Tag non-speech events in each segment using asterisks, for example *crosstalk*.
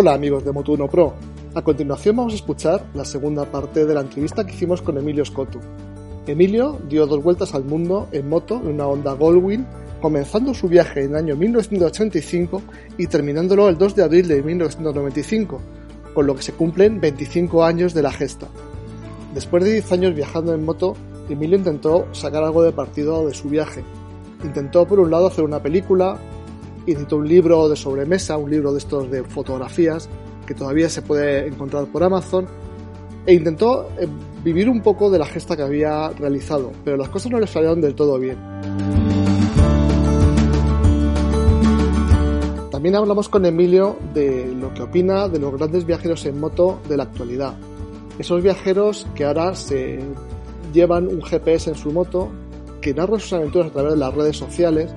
Hola amigos de Moto1 Pro. A continuación vamos a escuchar la segunda parte de la entrevista que hicimos con Emilio Scotto. Emilio dio dos vueltas al mundo en moto en una Honda Goldwing, comenzando su viaje en el año 1985 y terminándolo el 2 de abril de 1995, con lo que se cumplen 25 años de la gesta. Después de 10 años viajando en moto, Emilio intentó sacar algo de partido de su viaje. Intentó por un lado hacer una película, editó un libro de sobremesa, un libro de estos de fotografías que todavía se puede encontrar por Amazon e intentó eh, vivir un poco de la gesta que había realizado, pero las cosas no le salieron del todo bien. También hablamos con Emilio de lo que opina de los grandes viajeros en moto de la actualidad. Esos viajeros que ahora se llevan un GPS en su moto, que narran sus aventuras a través de las redes sociales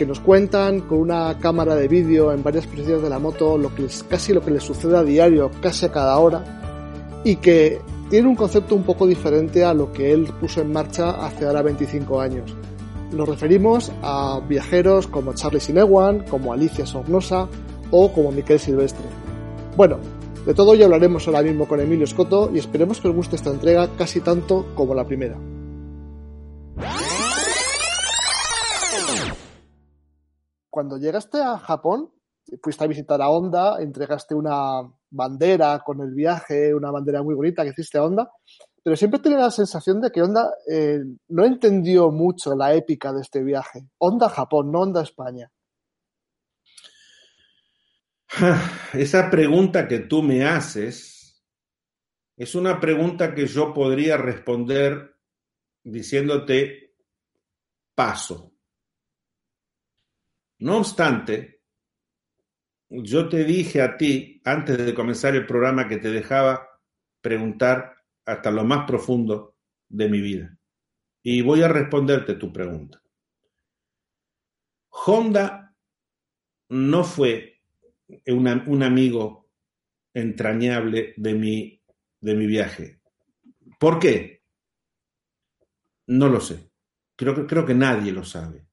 que nos cuentan con una cámara de vídeo en varias posiciones de la moto lo que casi lo que les sucede a diario, casi a cada hora, y que tiene un concepto un poco diferente a lo que él puso en marcha hace ahora 25 años. Nos referimos a viajeros como Charlie Sinewan, como Alicia Sornosa o como Miquel Silvestre. Bueno, de todo ya hablaremos ahora mismo con Emilio Scotto y esperemos que os guste esta entrega casi tanto como la primera. Cuando llegaste a Japón, fuiste a visitar a Honda, entregaste una bandera con el viaje, una bandera muy bonita que hiciste a Honda, pero siempre tenía la sensación de que Honda eh, no entendió mucho la épica de este viaje. Honda Japón, no Honda España. *sighs* Esa pregunta que tú me haces es una pregunta que yo podría responder diciéndote paso. No obstante, yo te dije a ti antes de comenzar el programa que te dejaba preguntar hasta lo más profundo de mi vida. Y voy a responderte tu pregunta. Honda no fue un amigo entrañable de mi, de mi viaje. ¿Por qué? No lo sé. Creo, creo que nadie lo sabe.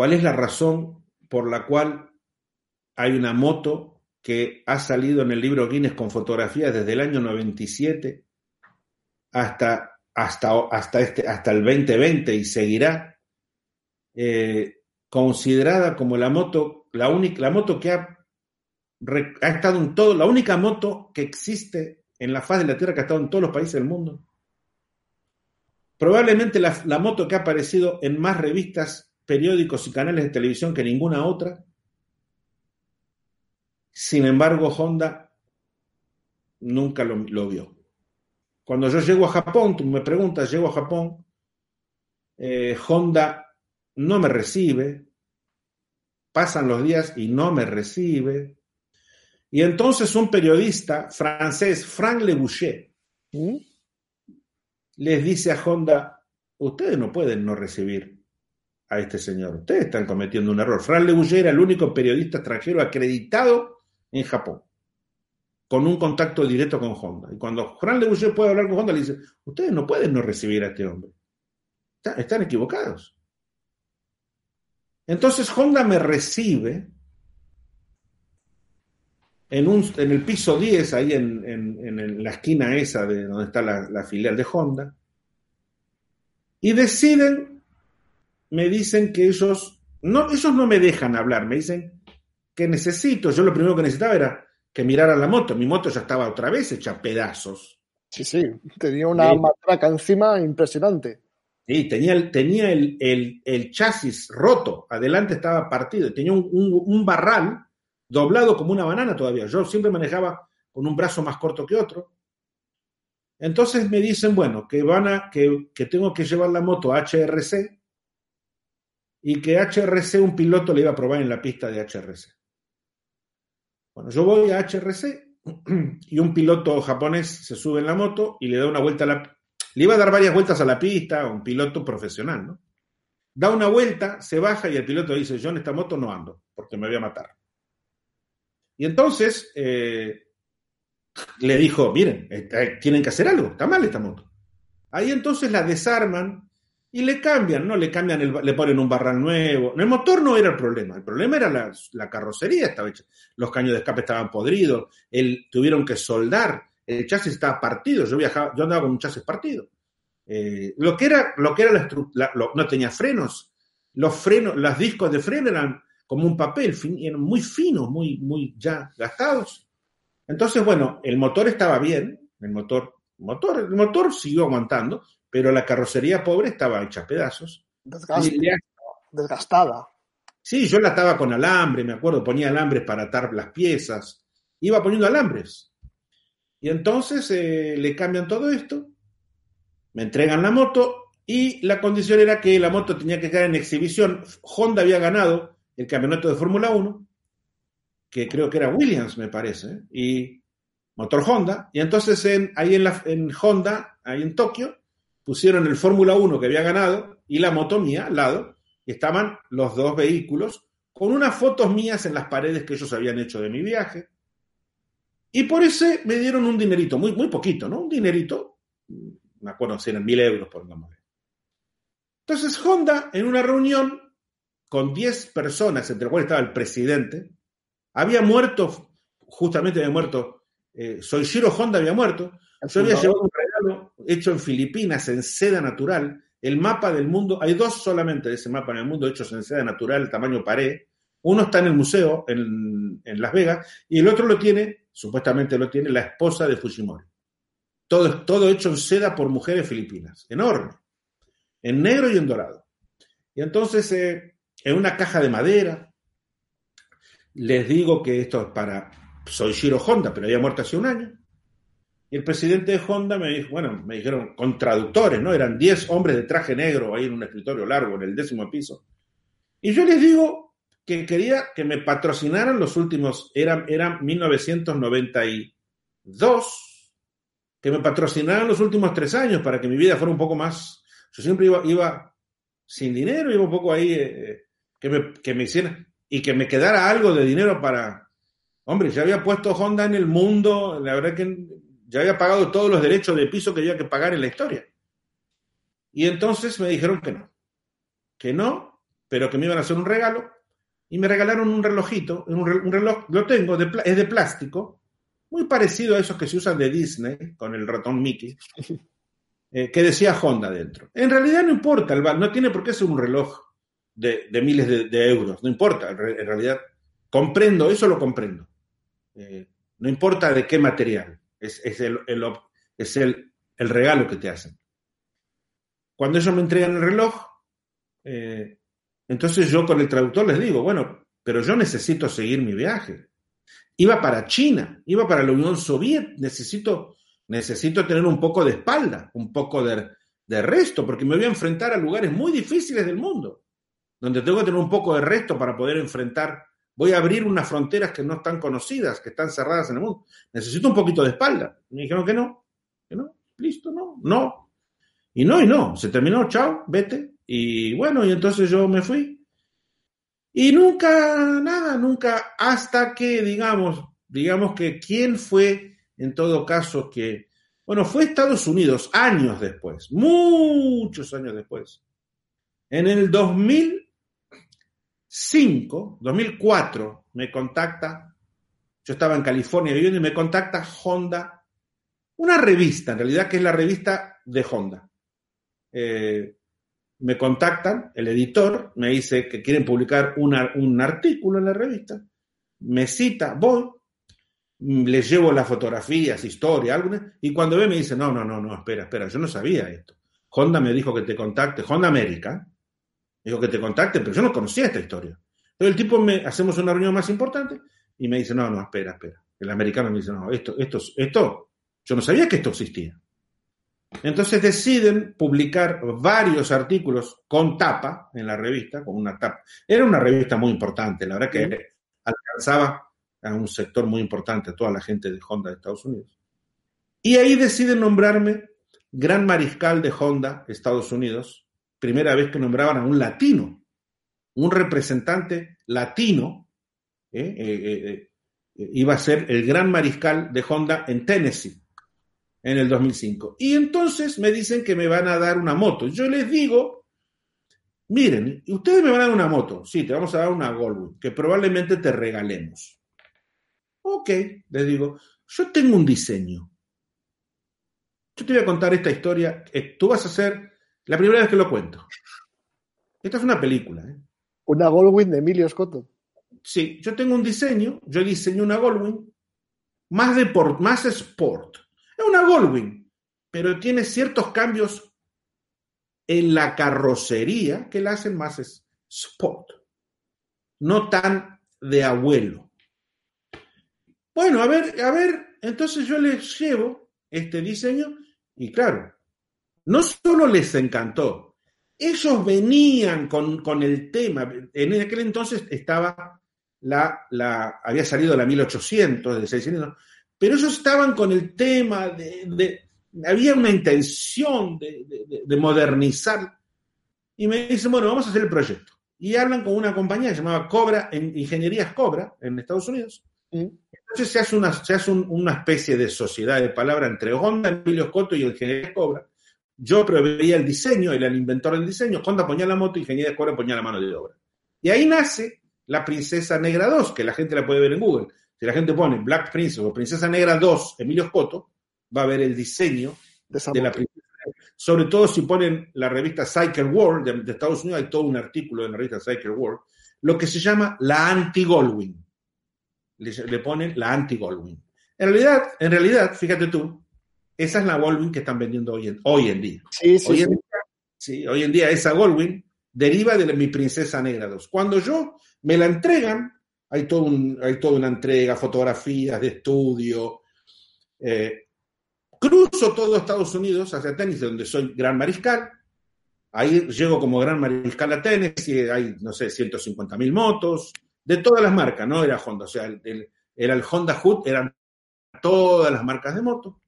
¿Cuál es la razón por la cual hay una moto que ha salido en el libro Guinness con fotografías desde el año 97 hasta, hasta, hasta, este, hasta el 2020 y seguirá eh, considerada como la moto, la única, la moto que ha, ha estado en todo, la única moto que existe en la faz de la Tierra que ha estado en todos los países del mundo. Probablemente la, la moto que ha aparecido en más revistas periódicos y canales de televisión que ninguna otra. Sin embargo, Honda nunca lo, vio. Cuando yo llego a Japón, tú me preguntas, llego a Japón, eh, Honda no me recibe, pasan los días y no me recibe. Y entonces un periodista francés, Frank Le Boucher, ¿Mm? les dice a Honda, ustedes no pueden no recibir a este señor. Ustedes están cometiendo un error. Fran Le era el único periodista extranjero acreditado en Japón, con un contacto directo con Honda. Y cuando Fran Le puede hablar con Honda, le dice, ustedes no pueden no recibir a este hombre. Están, equivocados. Entonces Honda me recibe en, un, en el piso 10, ahí en, la esquina esa de donde está la filial de Honda, y deciden me dicen que ellos no, ellos no me dejan hablar, me dicen que necesito, yo lo primero que necesitaba era que mirara la moto, mi moto ya estaba otra vez hecha pedazos. Sí, sí, tenía una matraca encima impresionante. Sí, tenía, el, tenía el, el, chasis roto, adelante estaba partido, tenía un, un, barral doblado como una banana todavía. Yo siempre manejaba con un brazo más corto que otro. Entonces me dicen, bueno, que van a, que, que tengo que llevar la moto a HRC y que HRC, un piloto le iba a probar en la pista de HRC. Bueno, yo voy a HRC y un piloto japonés se sube en la moto y le da una vuelta a la... Le iba a dar varias vueltas a la pista, un piloto profesional, ¿no? Da una vuelta, se baja y el piloto dice, yo en esta moto no ando, porque me voy a matar. Y entonces eh, le dijo, miren, eh, tienen que hacer algo, está mal esta moto. Ahí entonces la desarman Y le cambian, ¿no? Le cambian, el, le ponen un barral nuevo. El motor no era el problema, el problema era la, carrocería estaba hecha. Los caños de escape estaban podridos, el, tuvieron que soldar, el chasis estaba partido, yo viajaba, yo andaba con un chasis partido. Eh, lo que era, lo que era la, no tenía frenos, los frenos, los discos de freno eran como un papel, eran muy finos, muy, muy ya gastados. Entonces, bueno, el motor estaba bien, el motor, motor, el motor siguió aguantando, pero la carrocería pobre estaba hecha a pedazos. desgastada. Sí, yo la estaba con alambre, me acuerdo, ponía alambres para atar las piezas, iba poniendo alambres. Y entonces eh, le cambian todo esto, me entregan la moto y la condición era que la moto tenía que quedar en exhibición. Honda había ganado el campeonato de Fórmula 1, que creo que era Williams, me parece, y motor Honda. Y entonces en, ahí en, la, en Honda, ahí en Tokio, pusieron el Fórmula 1 que había ganado y la moto mía al lado, y estaban los dos vehículos con unas fotos mías en las paredes que ellos habían hecho de mi viaje. Y por ese me dieron un dinerito, muy, muy poquito, ¿no? Un dinerito, me acuerdo si eran mil euros, por nombre. Entonces Honda, en una reunión con 10 personas, entre las cuales estaba el presidente, había muerto, justamente había muerto, eh, Soichiro Honda había muerto, yo había llevado un hecho en Filipinas, en seda natural, el mapa del mundo, hay dos solamente de ese mapa en el mundo hechos en seda natural, tamaño pared, uno está en el museo en, Las Vegas y el otro lo tiene, supuestamente lo tiene la esposa de Fujimori. Todo, todo hecho en seda por mujeres filipinas, enorme, en negro y en dorado. Y entonces, eh, en una caja de madera, les digo que esto es para Soichiro Honda, pero había muerto hace un año. Y el presidente de Honda me dijo, bueno, me dijeron con traductores, ¿no? Eran 10 hombres de traje negro ahí en un escritorio largo, en el décimo piso. Y yo les digo que quería que me patrocinaran los últimos, eran, eran 1992, que me patrocinaran los últimos tres años para que mi vida fuera un poco más. Yo siempre iba, iba sin dinero, iba un poco ahí, eh, que, me, que me hicieran, y que me quedara algo de dinero para. Hombre, ya había puesto Honda en el mundo, la verdad que ya había pagado todos los derechos de piso que había que pagar en la historia. Y entonces me dijeron que no, que no, pero que me iban a hacer un regalo. Y me regalaron un relojito, un, reloj, lo tengo, de, es de plástico, muy parecido a esos que se usan de Disney, con el ratón Mickey, *laughs* eh, que decía Honda dentro. En realidad no importa, no tiene por qué ser un reloj de, de miles de, de, euros, no importa, en, realidad comprendo, eso lo comprendo. Eh, no importa de qué material es, es, el, el, es el, el, regalo que te hacen. Cuando ellos me entregan el reloj, eh, entonces yo con el traductor les digo, bueno, pero yo necesito seguir mi viaje. Iba para China, iba para la Unión Soviética, necesito, necesito tener un poco de espalda, un poco de, de resto, porque me voy a enfrentar a lugares muy difíciles del mundo, donde tengo que tener un poco de resto para poder enfrentar Voy a abrir unas fronteras que no están conocidas, que están cerradas en el mundo. Necesito un poquito de espalda. Me dijeron que no, que no, listo, no, no. Y no, y no, se terminó, chao, vete. Y bueno, y entonces yo me fui. Y nunca, nada, nunca, hasta que, digamos, digamos que quién fue, en todo caso, que, bueno, fue Estados Unidos años después, muchos años después. En el 2000 2005, 2004, me contacta, yo estaba en California viviendo y me contacta Honda, una revista, en realidad que es la revista de Honda. Eh, me contactan, el editor me dice que quieren publicar un artículo en la revista, me cita, voy, les llevo las fotografías, historia, alguna, y cuando ve me dice, no, no, no, no, espera, espera, yo no sabía esto. Honda me dijo que te contacte, Honda América, Dijo que te contacte, pero yo no conocía esta historia. Entonces el tipo me hacemos una reunión más importante y me dice, no, no, espera, espera. El americano me dice, no, esto, esto, esto, yo no sabía que esto existía. Entonces deciden publicar varios artículos con tapa en la revista, con una tapa. Era una revista muy importante, la verdad que alcanzaba a un sector muy importante, a toda la gente de Honda de Estados Unidos. Y ahí deciden nombrarme gran mariscal de Honda, Estados Unidos, primera vez que nombraban a un latino, un representante latino, ¿eh? Eh, eh, iba a ser el gran mariscal de Honda en Tennessee en el 2005. Y entonces me dicen que me van a dar una moto. Yo les digo miren, ustedes me van a dar una moto, sí, te vamos a dar una Goldwing, que probablemente te regalemos. Ok, les digo, yo tengo un diseño. Yo te voy a contar esta historia, tú vas a ser la primera vez que lo cuento. Esta es una película. ¿eh? Una Goldwing de Emilio Scotto. Sí, yo tengo un diseño, yo diseñé una Goldwing más de por, más sport. Es una Goldwing, pero tiene ciertos cambios en la carrocería que la hacen más sport. No tan de abuelo. Bueno, a ver, a ver, entonces yo les llevo este diseño y claro, no solo les encantó, ellos venían con, con el tema. En aquel entonces estaba la, la, había salido la 1800, de 600, pero ellos estaban con el tema de, había una intención de, modernizar. Y me dicen, bueno, vamos a hacer el proyecto. Y hablan con una compañía llamada Cobra, en Ingenierías Cobra, en Estados Unidos. Entonces se hace, una, se hace una especie de sociedad de palabra entre Honda, Emilio Scotto y Ingenierías Cobra. Yo preveía el diseño, era el inventor del diseño. Honda ponía la moto y Ingenierías Cobra ponía la mano de obra. Y ahí nace la Princesa Negra 2, que la gente la puede ver en Google. Si la gente pone Black Princess o Princesa Negra 2, Emilio Scotto, va a ver el diseño de, la princesa Sobre todo si ponen la revista Cycle World de, Estados Unidos, hay todo un artículo en la revista Cycle World, lo que se llama la anti-Goldwing. Le, ponen la anti-Goldwing. En realidad, en realidad, fíjate tú, esa es la Goldwing que están vendiendo hoy en, hoy en día. Sí, sí, hoy, En día sí, hoy en día esa Goldwing deriva de mi Princesa Negra 2. Cuando yo me la entregan, hay, todo un, hay toda una entrega, fotografías de estudio. Eh, cruzo todo Estados Unidos hacia Tennessee, donde soy gran mariscal. Ahí llego como gran mariscal a Tennessee, hay, no sé, 150 mil motos, de todas las marcas, no era Honda, o sea, era el Honda Hood, eran todas las marcas de moto.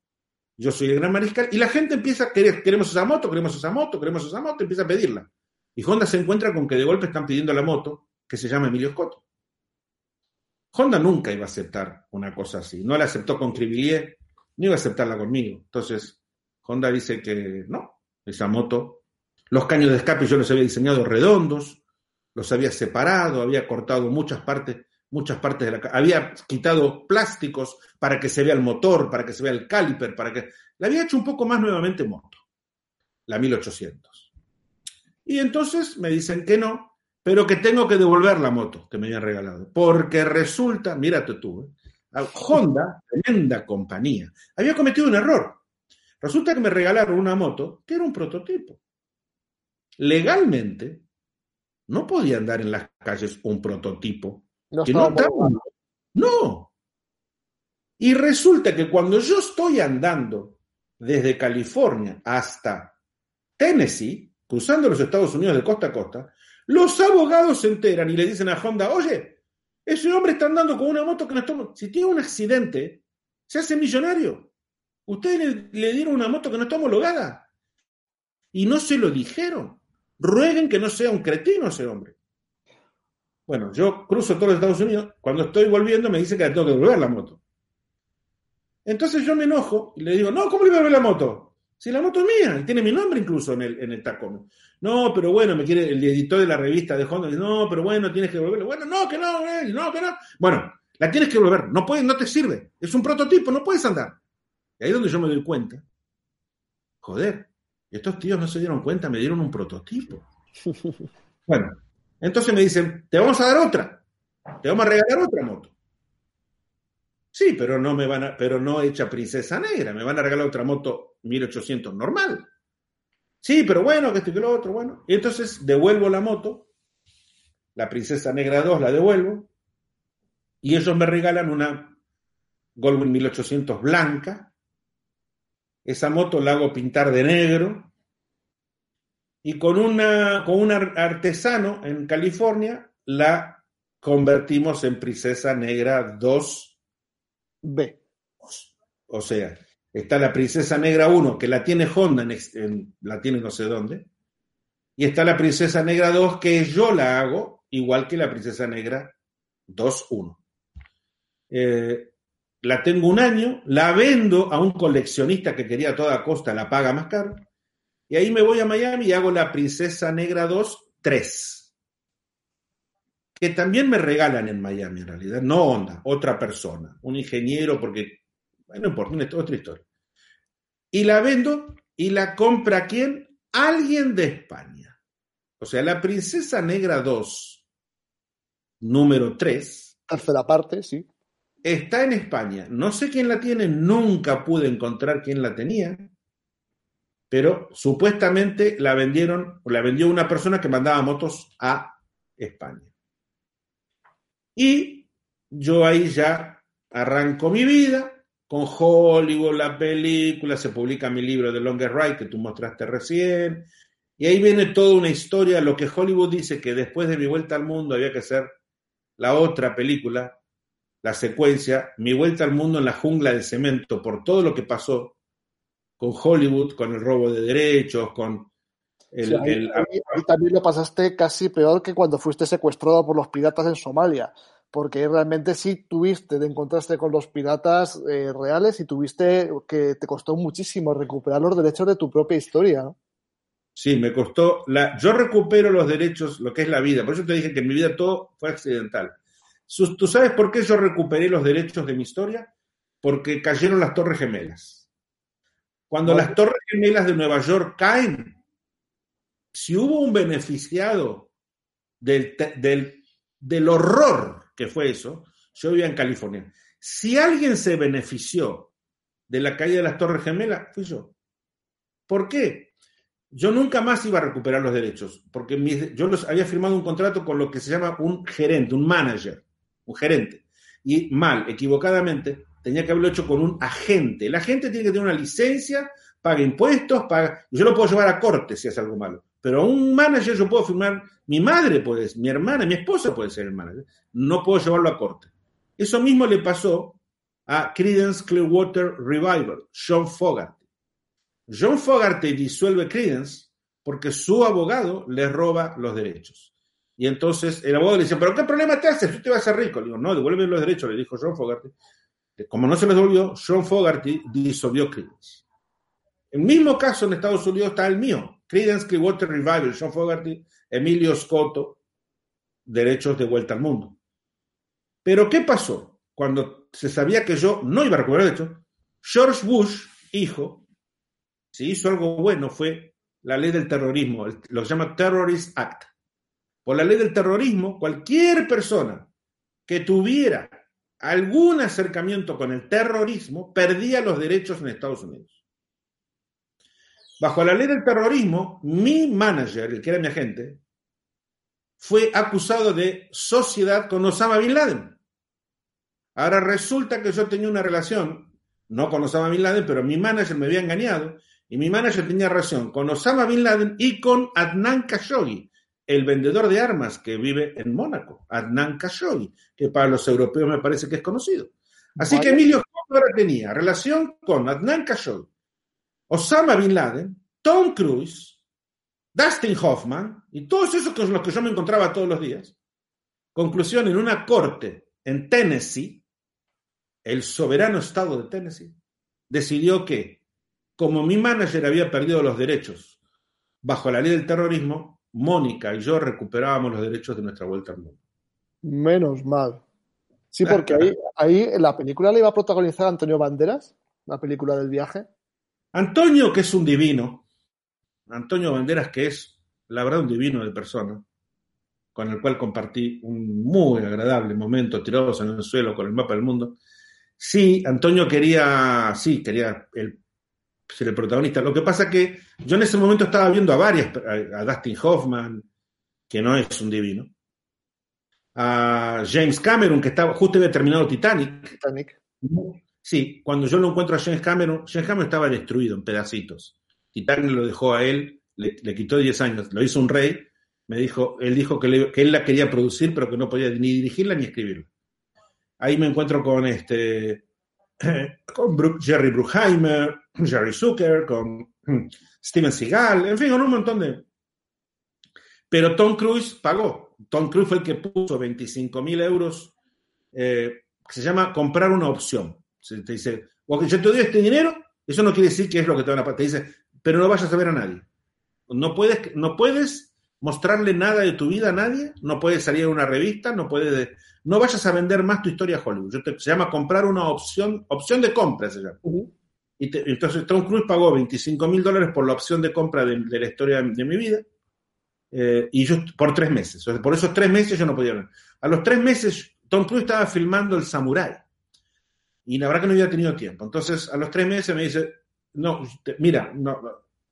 Yo soy el gran mariscal y la gente empieza a querer, queremos esa moto, queremos esa moto, queremos esa moto, empieza a pedirla. Y Honda se encuentra con que de golpe están pidiendo la moto que se llama Emilio Scott. Honda nunca iba a aceptar una cosa así. No la aceptó con Cribillier, ni iba a aceptarla conmigo. Entonces, Honda dice que no, esa moto, los caños de escape yo los había diseñado redondos, los había separado, había cortado muchas partes, muchas partes de la había quitado plásticos para que se vea el motor, para que se vea el caliper, para que la había hecho un poco más nuevamente moto, la 1800. Y entonces me dicen que no, pero que tengo que devolver la moto que me habían regalado. Porque resulta, mírate tú, ¿eh? Honda, tremenda compañía, había cometido un error. Resulta que me regalaron una moto que era un prototipo. Legalmente, no podía andar en las calles un prototipo. No, no, no. Y resulta que cuando yo estoy andando desde California hasta Tennessee, cruzando los Estados Unidos de costa a costa, los abogados se enteran y le dicen a Honda, oye, ese hombre está andando con una moto que no está... Si tiene un accidente, se hace millonario. Ustedes le, dieron una moto que no está homologada. Y no se lo dijeron. Rueguen que no sea un cretino ese hombre. Bueno, yo cruzo todos los Estados Unidos. Cuando estoy volviendo me dice que tengo que devolver la moto. Entonces yo me enojo y le digo, no, ¿cómo le voy a devolver la moto? Si la moto es mía, y tiene mi nombre incluso en el, en el tacón. No, pero bueno, me quiere el editor de la revista de Honda, dice, no, pero bueno, tienes que devolverlo. Bueno, no, que no, no, que no. Bueno, la tienes que devolver, no puedes, no te sirve. Es un prototipo, no puedes andar. Y ahí es donde yo me doy cuenta. Joder, estos tíos no se dieron cuenta, me dieron un prototipo. *laughs* Bueno, entonces me dicen, te vamos a dar otra, te vamos a regalar otra moto. Sí, pero no me van a, pero no hecha princesa negra, me van a regalar otra moto 1800 normal. Sí, pero bueno, que esto y que lo otro, bueno. Y entonces devuelvo la moto, la princesa negra 2 la devuelvo, y ellos me regalan una Goldwyn 1800 blanca. Esa moto la hago pintar de negro. Y con, una, con un artesano en California la convertimos en princesa negra 2 B. O sea, está la Princesa Negra 1, que la tiene Honda, en, la tiene no sé dónde, y está la Princesa Negra 2, que yo la hago igual que la Princesa Negra 2.1. Eh, la tengo un año, la vendo a un coleccionista que quería a toda costa, la paga más caro, y ahí me voy a Miami y hago la Princesa Negra 2 tres, que también me regalan en Miami en realidad, no Honda, otra persona, un ingeniero, porque, bueno, no importa, otra historia. Y la vendo y la compra quién? Alguien de España. O sea, la Princesa Negra 2, número 3. Tercera parte, sí. Está en España. No sé quién la tiene, nunca pude encontrar quién la tenía pero supuestamente la vendieron, la vendió una persona que mandaba motos a España. Y yo ahí ya arranco mi vida con Hollywood, la película, se publica mi libro de Longest Ride que tú mostraste recién, y ahí viene toda una historia, lo que Hollywood dice que después de mi vuelta al mundo había que hacer la otra película, la secuencia, mi vuelta al mundo en la jungla de cemento, por todo lo que pasó, con Hollywood, con el robo de derechos, con el... también lo pasaste casi peor que cuando fuiste secuestrado por los piratas en Somalia, porque realmente sí tuviste, te encontraste con los piratas eh, reales y tuviste que te costó muchísimo recuperar los derechos de tu propia historia. Sí, me costó. La... Yo recupero los derechos, lo que es la vida. Por eso te dije que en mi vida todo fue accidental. ¿Tú sabes por qué yo recuperé los derechos de mi historia? Porque cayeron las Torres Gemelas. Cuando las Torres Gemelas de Nueva York caen, si hubo un beneficiado del, del, horror que fue eso, yo vivía en California. Si alguien se benefició de la caída de las Torres Gemelas, fui yo. ¿Por qué? Yo nunca más iba a recuperar los derechos, porque yo los, había firmado un contrato con lo que se llama un gerente, un manager, un gerente. Y mal, equivocadamente, tenía que haberlo hecho con un agente. El agente tiene que tener una licencia, paga impuestos, paga. Yo lo puedo llevar a corte si hace algo malo. Pero a un manager yo puedo firmar, mi madre puede, mi hermana, mi esposa puede ser el manager. No puedo llevarlo a corte. Eso mismo le pasó a Credence Clearwater Revival, John Fogarty. John Fogarty disuelve Credence porque su abogado le roba los derechos. Y entonces el abogado le dice, ¿pero qué problema te haces? Tú te vas a ser rico. Le digo, no, devuelve los derechos, le dijo John Fogarty. Como no se les devolvió, Sean Fogarty disolvió Creedence. El mismo caso en Estados Unidos está el mío. Creedence Clearwater Revival, Sean Fogarty, Emilio Scotto, derechos de vuelta al mundo. Pero ¿qué pasó? Cuando se sabía que yo no iba a recuperar derechos, George Bush, hijo, si hizo algo bueno fue la ley del terrorismo, lo que se llama Terrorist Act. Por la ley del terrorismo, cualquier persona que tuviera algún acercamiento con el terrorismo, perdía los derechos en Estados Unidos. Bajo la ley del terrorismo, mi manager, el que era mi agente, fue acusado de sociedad con Osama Bin Laden. Ahora resulta que yo tenía una relación, no con Osama Bin Laden, pero mi manager me había engañado y mi manager tenía relación con Osama Bin Laden y con Adnan Khashoggi, el vendedor de armas que vive en Mónaco, Adnan Khashoggi, que para los europeos me parece que es conocido. Así que Emilio ahora tenía relación con Adnan Khashoggi, Osama Bin Laden, Tom Cruise, Dustin Hoffman y todos esos con los que yo me encontraba todos los días. Conclusión, en una corte en Tennessee, el soberano estado de Tennessee decidió que, como mi manager había perdido los derechos bajo la ley del terrorismo, Mónica y yo recuperábamos los derechos de nuestra vuelta al mundo. Menos mal. Sí, porque ahí, *laughs* ahí en la película le iba a protagonizar Antonio Banderas, la película del viaje. Antonio, que es un divino, Antonio Banderas, que es la verdad un divino de persona, con el cual compartí un muy agradable momento tirados en el suelo con el mapa del mundo. Sí, Antonio quería, sí, quería el ser el protagonista. Lo que pasa que yo en ese momento estaba viendo a varias, a, Dustin Hoffman, que no es un divino, a James Cameron, que estaba, justo había terminado Titanic. Titanic. Sí, cuando yo lo encuentro a James Cameron, James Cameron estaba destruido en pedacitos. Titanic lo dejó a él, le, quitó 10 años, lo hizo un rey, me dijo, él dijo que, que, él la quería producir, pero que no podía ni dirigirla ni escribirla. Ahí me encuentro con este *laughs* con Jerry Bruckheimer, Jerry Zucker, con hmm, Steven Seagal, en fin, con un montón de... Pero Tom Cruise pagó. Tom Cruise fue el que puso 25 mil euros, eh, que se llama comprar una opción. Se te dice, yo te doy este dinero, eso no quiere decir que es lo que te van a pagar. Te dice, pero no vayas a ver a nadie. No puedes, no puedes mostrarle nada de tu vida a nadie, no puedes salir a una revista, no puedes, no vayas a vender más tu historia a Hollywood. se llama comprar una opción, opción de compra se llama. y entonces Tom Cruise pagó 25 mil dólares por la opción de compra de, la historia de, mi vida. Eh, y yo por tres meses. Por esos tres meses yo no podía. A los tres meses Tom Cruise estaba filmando El Samurai. Y la verdad que no había tenido tiempo. Entonces a los tres meses me dice, no, mira, no,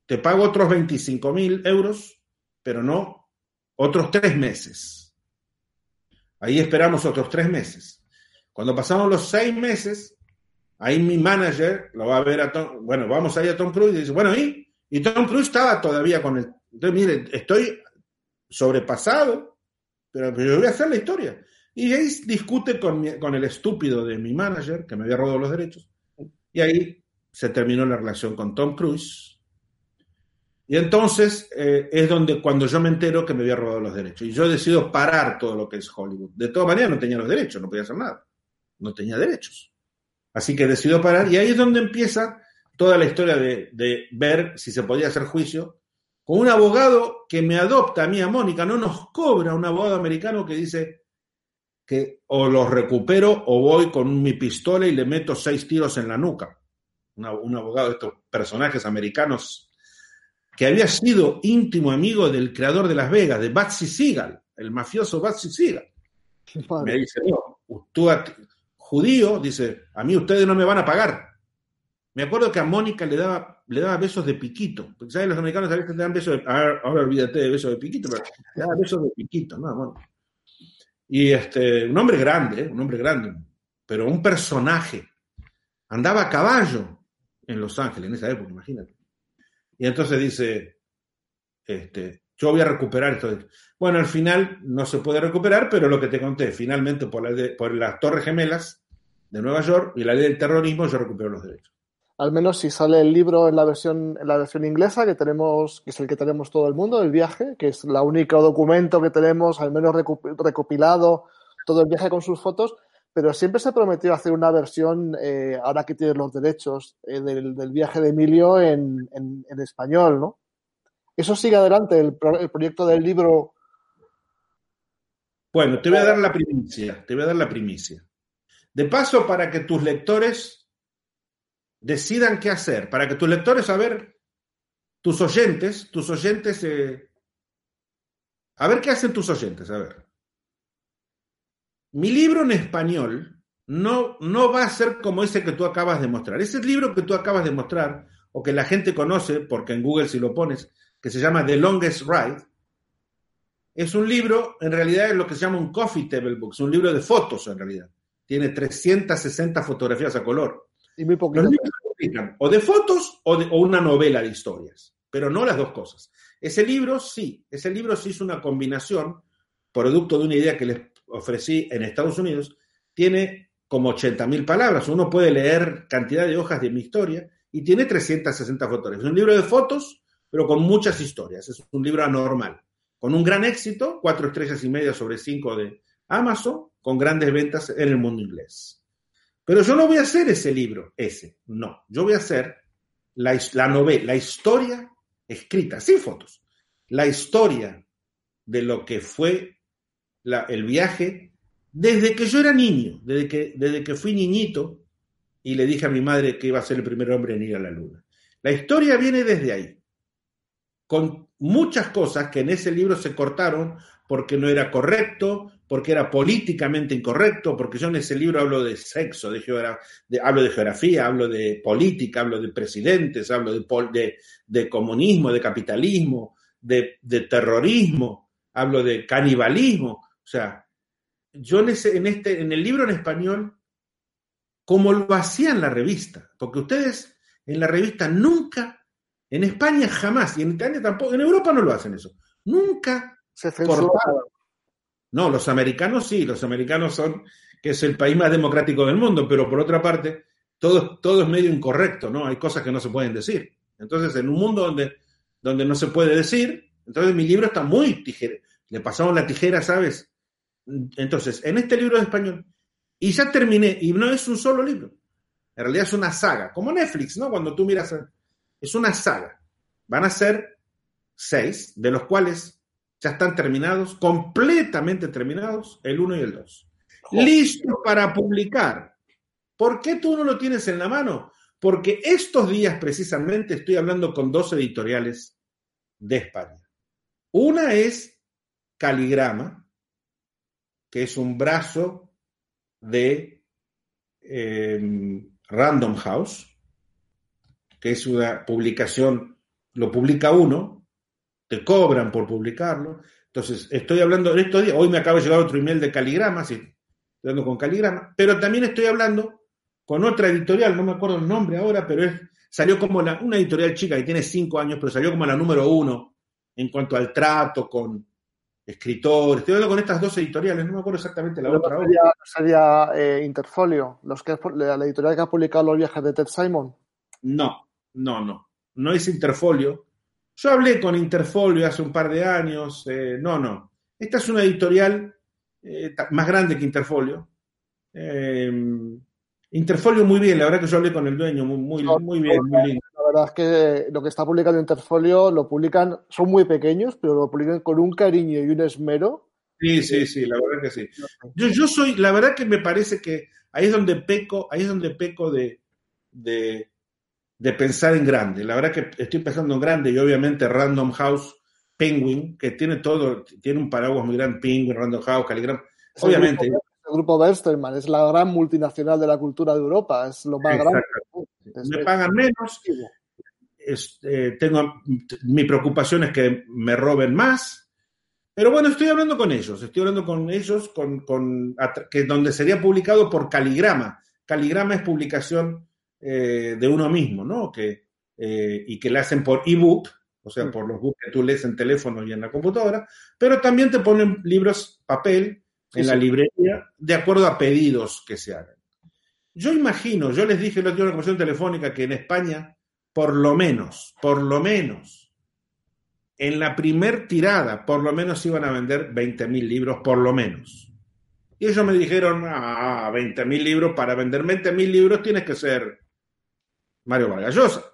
te pago otros 25 mil euros pero no otros tres meses. Ahí esperamos otros tres meses. Cuando pasamos los seis meses, ahí mi manager lo va a ver a Tom, bueno, vamos a ir a Tom Cruise y dice, bueno, ¿y? Y Tom Cruise estaba todavía con el, entonces mire, estoy sobrepasado, pero, yo voy a hacer la historia. Y ahí discute con, con el estúpido de mi manager, que me había robado los derechos, y ahí se terminó la relación con Tom Cruise, y entonces eh, es donde cuando yo me entero que me había robado los derechos. Y yo decido parar todo lo que es Hollywood. De todas maneras no tenía los derechos, no podía hacer nada. No tenía derechos. Así que decido parar y ahí es donde empieza toda la historia de, de ver si se podía hacer juicio con un abogado que me adopta a mí, a Mónica, no nos cobra un abogado americano que dice que o los recupero o voy con mi pistola y le meto seis tiros en la nuca. un abogado de estos personajes americanos que había sido íntimo amigo del creador de Las Vegas, de Batsy Siegel, el mafioso Batsy Siegel. Me dice, no, tú, judío, dice, a mí ustedes no me van a pagar. Me acuerdo que a Mónica le daba, le daba besos de piquito, porque ¿sabes? los americanos a veces te dan besos de, ahora, olvídate de besos de piquito, pero le daba besos de piquito, no, bueno. Y este, un hombre grande, ¿eh? un hombre grande, pero un personaje. Andaba a caballo en Los Ángeles en esa época, imagínate. Y entonces dice, este, yo voy a recuperar esto. Bueno, al final no se puede recuperar, pero lo que te conté, finalmente por, la por las Torres Gemelas de Nueva York y la ley del terrorismo, yo recupero los derechos. Al menos si sale el libro en la versión, en la versión inglesa, que tenemos, que es el que tenemos todo el mundo, el viaje, que es la único documento que tenemos, al menos recopilado, todo el viaje con sus fotos, pero siempre se prometió hacer una versión, eh, ahora que tienes los derechos, eh, del, viaje de Emilio en, español, ¿no? Eso sigue adelante, el, proyecto del libro. Bueno, te voy a dar la primicia, te voy a dar la primicia. De paso, para que tus lectores decidan qué hacer, para que tus lectores, a ver, tus oyentes, tus oyentes, eh, a ver qué hacen tus oyentes, a ver. Mi libro en español no, no va a ser como ese que tú acabas de mostrar. Ese libro que tú acabas de mostrar, o que la gente conoce, porque en Google si lo pones, que se llama The Longest Ride, es un libro, en realidad es lo que se llama un coffee table book, es un libro de fotos en realidad. Tiene 360 fotografías a color. Y muy Los libros o de fotos o, de, o una novela de historias, pero no las dos cosas. Ese libro sí, ese libro sí es una combinación, producto de una idea que les ofrecí en Estados Unidos, tiene como 80.000 palabras. Uno puede leer cantidad de hojas de mi historia y tiene 360 fotografías. Es un libro de fotos, pero con muchas historias. Es un libro anormal. Con un gran éxito, cuatro estrellas y media sobre cinco de Amazon, con grandes ventas en el mundo inglés. Pero yo no voy a hacer ese libro, ese, no. Yo voy a hacer la, la novela, la historia escrita, sin fotos. La historia de lo que fue el viaje desde que yo era niño, desde que, desde que fui niñito y le dije a mi madre que iba a ser el primer hombre en ir a la luna. La historia viene desde ahí, con muchas cosas que en ese libro se cortaron porque no era correcto, porque era políticamente incorrecto, porque yo en ese libro hablo de sexo, de, hablo de geografía, hablo de política, hablo de presidentes, hablo de, de comunismo, de capitalismo, de, terrorismo, hablo de canibalismo. O sea, yo en, ese, en, este, en el libro en español, como lo hacían en la revista, porque ustedes en la revista nunca, en España jamás, y en Italia tampoco, en Europa no lo hacen eso, nunca se cortaron. No, los americanos sí, los americanos son, que es el país más democrático del mundo, pero por otra parte, todo, todo es medio incorrecto, ¿no? Hay cosas que no se pueden decir. Entonces, en un mundo donde, donde no se puede decir, entonces mi libro está muy tijera. Le pasamos la tijera, ¿sabes? Entonces, en este libro de español, y ya terminé, y no es un solo libro, en realidad es una saga, como Netflix, ¿no? Cuando tú miras, es una saga. Van a ser seis, de los cuales Ya están terminados, completamente terminados, el 1 y el 2. Listo para publicar. ¿Por qué tú no lo tienes en la mano? Porque estos días precisamente estoy hablando con dos editoriales de España. Una es Caligrama, que es un brazo de eh, Random House, que es una publicación, lo publica uno, te cobran por publicarlo. Entonces, estoy hablando de estos días, hoy me acaba de llegar otro email de Caligrama, sí, estoy hablando con Caligrama, pero también estoy hablando con otra editorial, no me acuerdo el nombre ahora, pero salió como una editorial chica que tiene cinco años, pero salió como la número uno en cuanto al trato con escritores. Estoy hablando con estas dos editoriales, no me acuerdo exactamente la otra. No sería, sería eh, Interfolio, los que, la editorial que ha publicado los viajes de Ted Simon. No, no, no. No es Interfolio. Yo hablé con Interfolio hace un par de años. Eh, no, no. Esta es una editorial eh, más grande que Interfolio. Interfolio muy bien, la verdad que yo hablé con el dueño, muy, muy, muy bien, muy lindo. La verdad es que lo que está publicando Interfolio lo publican, son muy pequeños, pero lo publican con un cariño y un esmero. Sí, sí, sí, la verdad que sí. Yo, yo soy, la verdad que me parece que ahí es donde peco, ahí es donde peco de, de, de pensar en grande. La verdad que estoy pensando en grande y obviamente Random House, Penguin, que tiene todo, tiene un paraguas muy grande, Penguin, Random House, Caligram. Obviamente. El grupo, el grupo Westerman es la gran multinacional de la cultura de Europa, es lo más grande. Me pagan menos. Es, eh, tengo, mi preocupación es que me roben más. Pero bueno, estoy hablando con ellos, estoy hablando con ellos, con, con que donde sería publicado por Caligrama. Caligrama es publicación eh, de uno mismo, ¿no? Que, eh, y que le hacen por ebook, o sea, por los books que tú lees en teléfono y en la computadora, pero también te ponen libros papel en sí, la librería de acuerdo a pedidos que se hagan. Yo imagino, yo les dije en la última conversación telefónica que en España, por lo menos, por lo menos, en la primer tirada, por lo menos iban a vender 20.000 libros, por lo menos. Y ellos me dijeron, ah, 20.000 libros, para vender 20.000 libros tienes que ser Mario Vargas Llosa.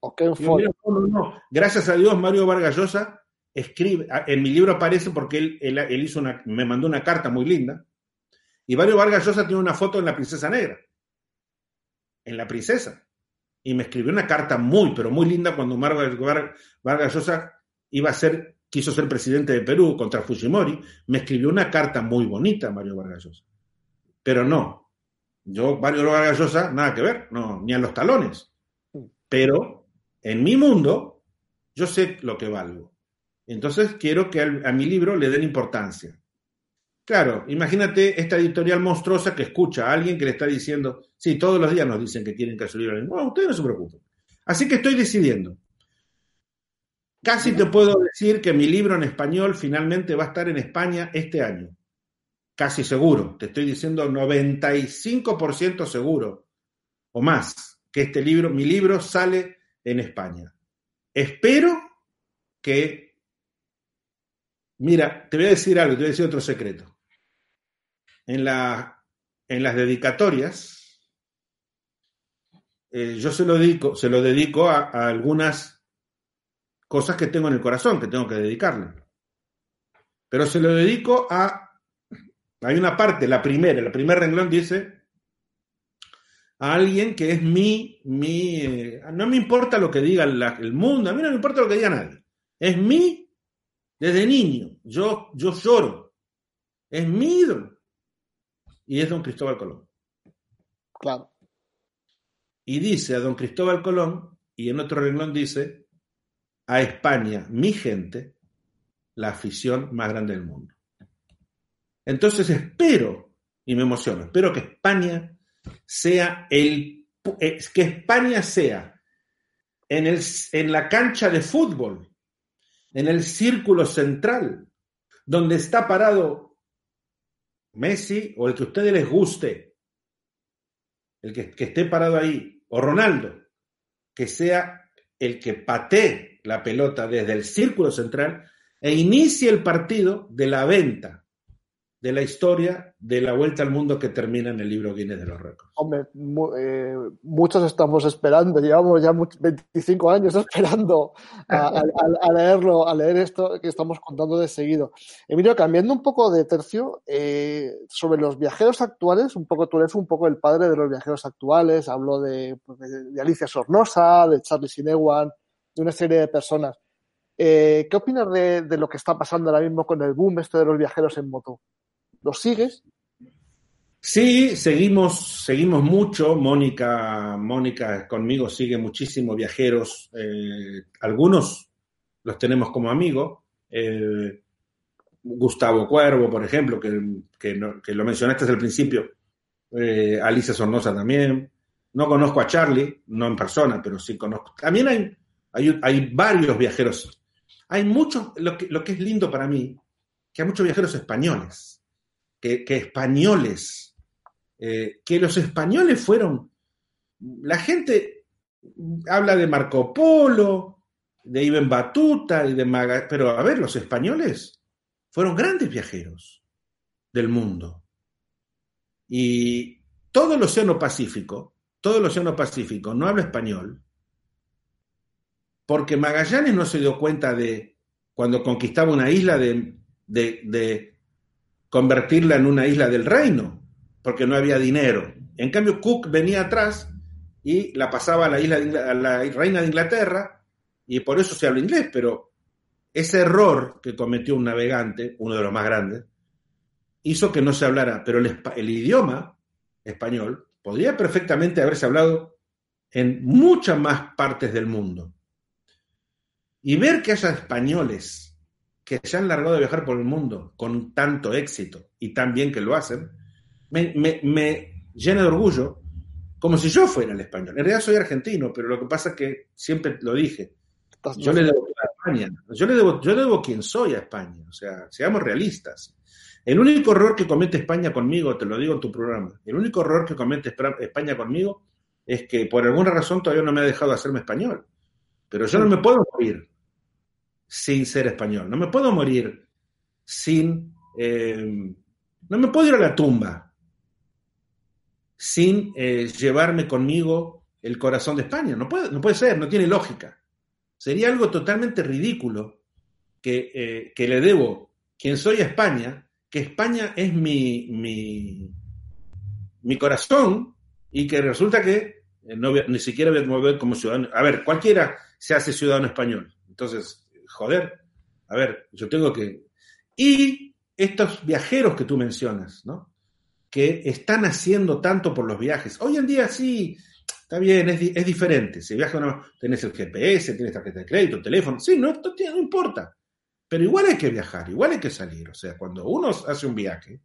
Okay, no, no, no. Gracias a Dios, Mario Vargas Llosa escribe, en mi libro aparece porque él, él, él, hizo una, me mandó una carta muy linda, y Mario Vargas Llosa tiene una foto en la Princesa Negra, en la Princesa, y me escribió una carta muy, pero muy linda cuando Mario Vargas Llosa iba a ser, quiso ser presidente de Perú contra Fujimori, me escribió una carta muy bonita Mario Vargas Llosa, pero no, yo, Mario Vargas Llosa, nada que ver, no, ni a los talones, pero en mi mundo, yo sé lo que valgo. Entonces quiero que a mi libro le den importancia. Claro, imagínate esta editorial monstruosa que escucha a alguien que le está diciendo, sí, todos los días nos dicen que tienen que subir el No, ustedes no se preocupen. Así que estoy decidiendo. Casi te puedo decir que mi libro en español finalmente va a estar en España este año. Casi seguro. Te estoy diciendo 95% seguro o más que este libro, mi libro sale en España. Espero que Mira, te voy a decir algo, te voy a decir otro secreto. En, la, en las dedicatorias, eh, yo se lo dedico, se lo dedico a, algunas cosas que tengo en el corazón, que tengo que dedicarle. Pero se lo dedico a. Hay una parte, la primera, el primer renglón dice a alguien que es mi, mi eh, no me importa lo que diga el mundo, a mí no me importa lo que diga nadie. Es mi desde niño, yo, yo lloro. Es mi ídolo. Y es don Cristóbal Colón. Claro. Y dice a don Cristóbal Colón, y en otro renglón dice, a España, mi gente, la afición más grande del mundo. Entonces espero, y me emociono, espero que España sea el, que España sea en, el, en la cancha de fútbol en el círculo central, donde está parado Messi o el que a ustedes les guste, el que, que esté parado ahí, o Ronaldo, que sea el que patee la pelota desde el círculo central e inicie el partido de la venta de la historia de la vuelta al mundo que termina en el libro Guinness de los récords. Hombre, eh, muchos estamos esperando, llevamos ya 25 años *laughs* esperando a, leerlo, a leer esto que estamos contando de seguido. Emilio, cambiando un poco de tercio, eh, sobre los viajeros actuales, un poco tú eres un poco el padre de los viajeros actuales, hablo de, pues, Alicia Sornosa, de Charlie Sinewan, de una serie de personas. Eh, ¿Qué opinas de, de, lo que está pasando ahora mismo con el boom este de los viajeros en moto? ¿Lo sigues? Sí, seguimos, seguimos mucho. Mónica, Mónica conmigo sigue muchísimo viajeros. Eh, algunos los tenemos como amigos. Eh, Gustavo Cuervo, por ejemplo, que, lo mencionaste el principio. Eh, Alicia Sornosa también. No conozco a Charlie, no en persona, pero sí conozco. También hay, hay, hay varios viajeros. Hay muchos, lo que, lo que es lindo para mí, que hay muchos viajeros españoles que, españoles, eh, que los españoles fueron, la gente habla de Marco Polo, de Ibn Batuta y de Maga, pero a ver, los españoles fueron grandes viajeros del mundo. Y todo el Océano Pacífico, todo el Océano Pacífico no habla español, porque Magallanes no se dio cuenta de, cuando conquistaba una isla, de, de convertirla en una isla del reino, porque no había dinero. En cambio, Cook venía atrás y la pasaba a la, isla a la reina de Inglaterra, y por eso se habla inglés, pero ese error que cometió un navegante, uno de los más grandes, hizo que no se hablara, pero el, el idioma español podría perfectamente haberse hablado en muchas más partes del mundo. Y ver que haya españoles que se han largado de viajar por el mundo con tanto éxito y tan bien que lo hacen, me, llena de orgullo, como si yo fuera el español. En realidad soy argentino, pero lo que pasa es que siempre lo dije. Yo le debo a España. Yo le debo, yo debo quien soy a España. O sea, seamos realistas. El único error que comete España conmigo, te lo digo en tu programa, el único error que comete España conmigo es que por alguna razón todavía no me ha dejado hacerme español. Pero yo no me puedo morir sin ser español. No me puedo morir sin... Eh, no me puedo ir a la tumba sin eh, llevarme conmigo el corazón de España. No puede, no puede ser, no tiene lógica. Sería algo totalmente ridículo que, eh, que le debo, quien soy a España, que España es mi, mi, mi corazón y que resulta que ni siquiera voy a mover como ciudadano. A ver, cualquiera se hace ciudadano español. Entonces, joder, a ver, yo tengo que... Y estos viajeros que tú mencionas, ¿no? Que están haciendo tanto por los viajes. Hoy en día sí, está bien, es, diferente. Si viajas, no, tenés el GPS, tienes tarjeta de crédito, teléfono. Sí, no, no importa. Pero igual hay que viajar, igual hay que salir. O sea, cuando uno hace un viaje,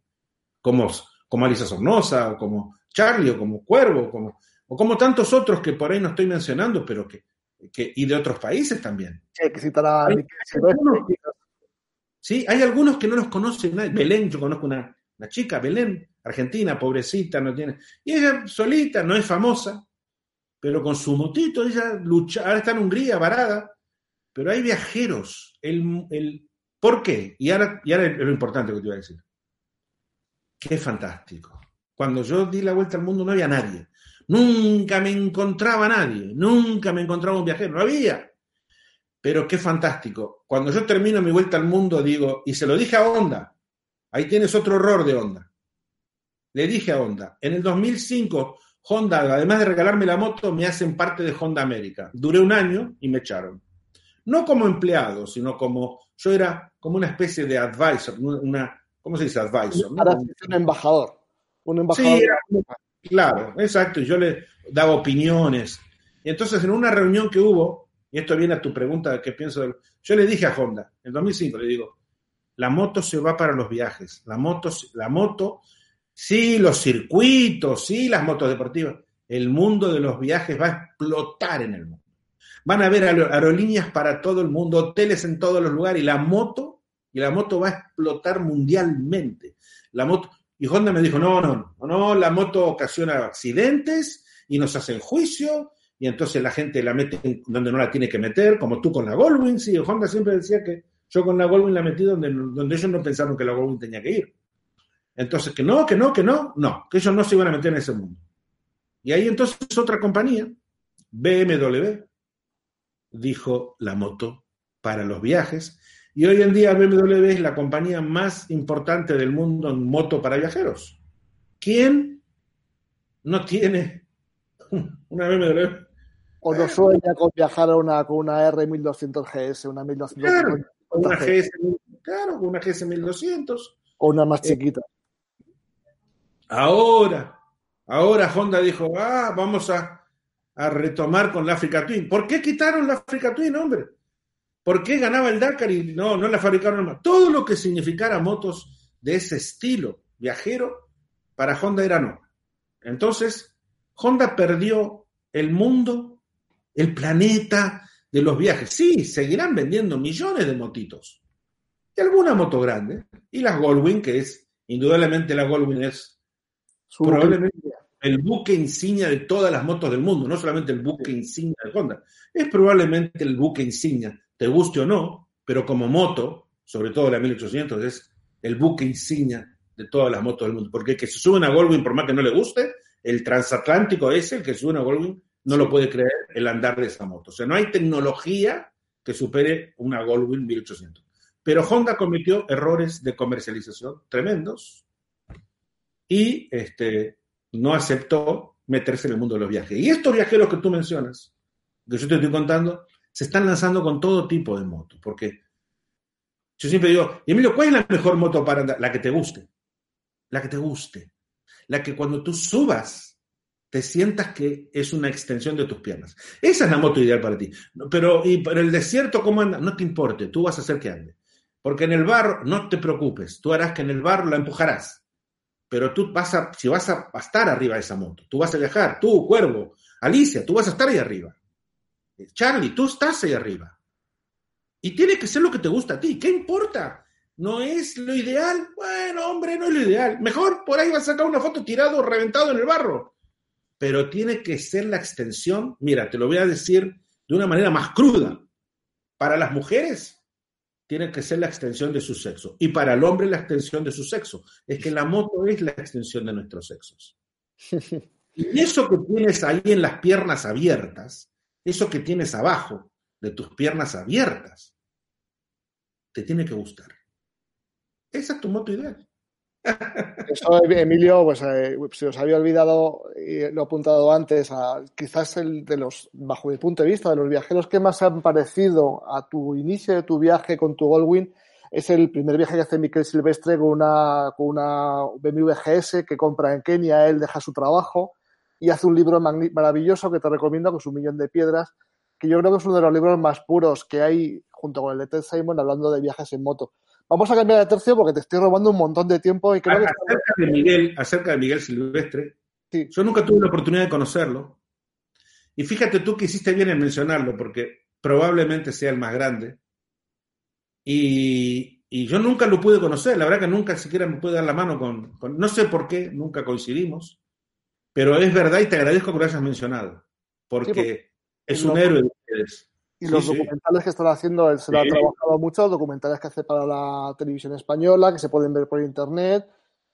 como, como Alisa Sornosa, o como Charlie, o como Cuervo, como, o como tantos otros que por ahí no estoy mencionando, pero que y de otros países también. Sí, hay, algunos que no los conocen. Belén, yo conozco una, chica, Belén, argentina, pobrecita, no tiene. Y ella solita, no es famosa, pero con su motito, ella lucha, ahora está en Hungría, varada. Pero hay viajeros. El, el, ¿Por qué? Y ahora, y ahora es lo importante que te iba a decir. Qué fantástico. Cuando yo di la vuelta al mundo no había nadie. Nunca me encontraba nadie, nunca me encontraba un viajero, no había. Pero qué fantástico. Cuando yo termino mi vuelta al mundo, digo, y se lo dije a Honda, ahí tienes otro error de Honda. Le dije a Honda, en el 2005, Honda, además de regalarme la moto, me hacen parte de Honda América. Duré un año y me echaron. No como empleado, sino como, yo era como una especie de advisor, una, ¿cómo se dice advisor? Un embajador. Un embajador. Claro, exacto. Yo le daba opiniones. Y entonces en una reunión que hubo, y esto viene a tu pregunta, ¿qué pienso? Yo le dije a Honda, en 2005, le digo, la moto se va para los viajes. La moto, la moto, sí, los circuitos, sí, las motos deportivas. El mundo de los viajes va a explotar en el mundo. Van a haber aerolíneas para todo el mundo, hoteles en todos los lugares, y la moto, y la moto va a explotar mundialmente. La moto, y Honda me dijo, no, no, no, no, la moto ocasiona accidentes y nos hacen juicio y entonces la gente la mete donde no la tiene que meter, como tú con la Goldwing. Sí, Honda siempre decía que yo con la Goldwing la metí donde, donde ellos no pensaron que la Goldwing tenía que ir. Entonces, que no, que no, que no, no, que ellos no se iban a meter en ese mundo. Y ahí entonces otra compañía, BMW, dijo la moto para los viajes. Y hoy en día BMW es la compañía más importante del mundo en moto para viajeros. ¿Quién no tiene *laughs* una BMW? O no sueña con viajar a una, con una R1200 GS, una 1200 Claro, una GS, claro, una GS 1200. O una más chiquita. Ahora, ahora Honda dijo, ah, vamos a, a retomar con la Africa Twin. ¿Por qué quitaron la Africa Twin, hombre? ¿Por qué ganaba el Dakar y no, no la fabricaron más? Todo lo que significara motos de ese estilo viajero, para Honda era no. Entonces, Honda perdió el mundo, el planeta de los viajes. Sí, seguirán vendiendo millones de motitos. Y alguna moto grande. Y las Goldwing, que es, indudablemente la Goldwing es Su probablemente el buque insignia de todas las motos del mundo, no solamente el buque insignia de Honda, es probablemente el buque insignia, te guste o no, pero como moto, sobre todo la 1800, es el buque insignia de todas las motos del mundo, porque el que se sube a Goldwing, por más que no le guste, el transatlántico ese, el que sube a Goldwing, no lo puede creer el andar de esa moto. O sea, no hay tecnología que supere una Goldwing 1800. Pero Honda cometió errores de comercialización tremendos y este, no aceptó meterse en el mundo de los viajes. Y estos viajeros que tú mencionas, que yo te estoy contando, se están lanzando con todo tipo de motos, porque yo siempre digo, Emilio, ¿cuál es la mejor moto para andar? La que te guste, la que te guste, la que cuando tú subas te sientas que es una extensión de tus piernas. Esa es la moto ideal para ti. Pero, y para el desierto, ¿cómo anda? No te importe, tú vas a hacer que ande. Porque en el barro, no te preocupes, tú harás que en el barro la empujarás. Pero tú vas a, si vas a, estar arriba de esa moto, tú vas a viajar, tú, Cuervo, Alicia, tú vas a estar ahí arriba. Charlie, tú estás ahí arriba. Y tiene que ser lo que te gusta a ti. ¿Qué importa? ¿No es lo ideal? Bueno, hombre, no es lo ideal. Mejor por ahí vas a sacar una foto tirado, reventado en el barro. Pero tiene que ser la extensión. Mira, te lo voy a decir de una manera más cruda. Para las mujeres, tiene que ser la extensión de su sexo. Y para el hombre, la extensión de su sexo. Es que la moto es la extensión de nuestros sexos. *laughs* Y eso que tienes ahí en las piernas abiertas, eso que tienes abajo de tus piernas abiertas, te tiene que gustar. Esa es tu moto ideal. *laughs* Eso, Emilio, pues eh, se os había olvidado, lo he apuntado antes, a, quizás el de los, bajo mi punto de vista, de los viajeros que más han parecido a tu inicio de tu viaje con tu Goldwing, es el primer viaje que hace Miquel Silvestre con una, con una BMW GS que compra en Kenia, él deja su trabajo y hace un libro maravilloso que te recomiendo, que es Un Millón de Piedras, que yo creo que es uno de los libros más puros que hay junto con el de Ted Simon hablando de viajes en moto. Vamos a cambiar de tercio porque te estoy robando un montón de tiempo y creo que Acerca de Miguel, acerca de Miguel Silvestre, Sí. yo nunca tuve la oportunidad de conocerlo. Y fíjate tú que hiciste bien en mencionarlo, porque probablemente sea el más grande. Y, y yo nunca lo pude conocer, la verdad que nunca siquiera me pude dar la mano con, con- no sé por qué, nunca coincidimos, pero es verdad y te agradezco que lo hayas mencionado, porque, Sí, porque es un héroe de ustedes. Y Sí, los sí. documentales que están haciendo, él se lo ha trabajado mucho, documentales que hace para la televisión española, que se pueden ver por internet.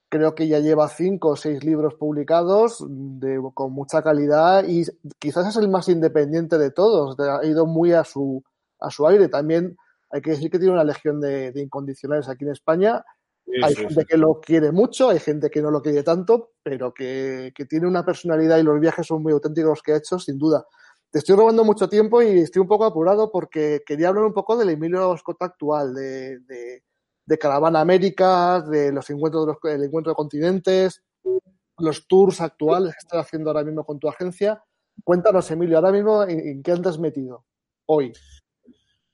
Creo que ya lleva cinco o seis libros publicados de, con mucha calidad y quizás es el más independiente de todos. ha ido muy a su, a su aire. También hay que decir que tiene una legión de, de incondicionales aquí en España. Sí, Hay sí, gente sí. que lo quiere mucho, hay gente que no lo quiere tanto, pero que, que tiene una personalidad y los viajes son muy auténticos los que ha hecho, sin duda. Te estoy robando mucho tiempo y estoy un poco apurado porque quería hablar un poco del Emilio Scott actual, de, de, de Caravana América, de los encuentros de los, el encuentro de continentes, los tours actuales que estás haciendo ahora mismo con tu agencia. Cuéntanos, Emilio, ahora mismo en, en qué andas metido hoy.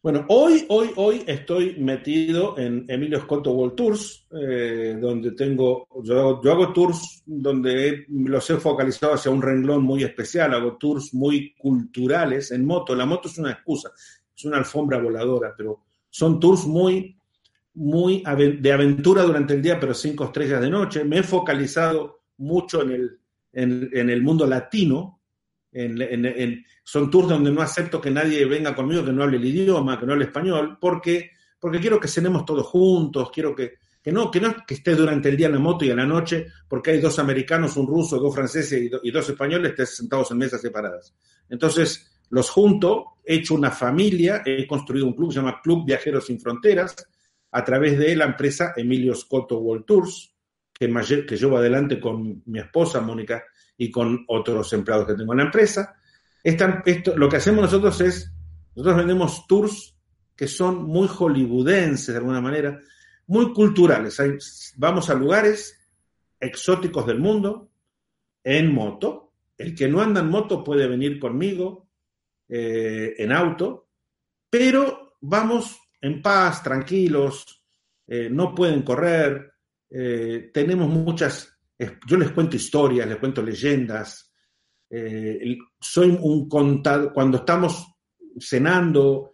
Bueno, hoy, hoy, hoy estoy metido en Emilio Scotto World Tours, eh, donde tengo, yo, yo hago tours donde los he focalizado hacia un renglón muy especial, hago tours muy culturales en moto. La moto es una excusa, es una alfombra voladora, pero son tours muy, muy de aventura durante el día, pero cinco estrellas de noche. Me he focalizado mucho en el, en el mundo latino, en, son tours donde no acepto que nadie venga conmigo que no hable el idioma, que no hable español, porque, porque quiero que cenemos todos juntos, quiero que, que no, que no que esté durante el día en la moto y en la noche, porque hay dos americanos, un ruso, dos franceses y, dos españoles, estés sentados en mesas separadas. Entonces, los junto, he hecho una familia, he construido un club, se llama Club Viajeros Sin Fronteras, a través de la empresa Emilio Scotto World Tours, que, que llevo adelante con mi esposa Mónica y con otros empleados que tengo en la empresa. esto, lo que hacemos nosotros es, nosotros vendemos tours que son muy hollywoodenses de alguna manera, muy culturales. vamos a lugares exóticos del mundo en moto. El que no anda en moto puede venir conmigo eh, en auto, pero vamos en paz, tranquilos, eh, no pueden correr, eh, tenemos muchas, yo les cuento historias, les cuento leyendas, soy un contador, cuando estamos cenando,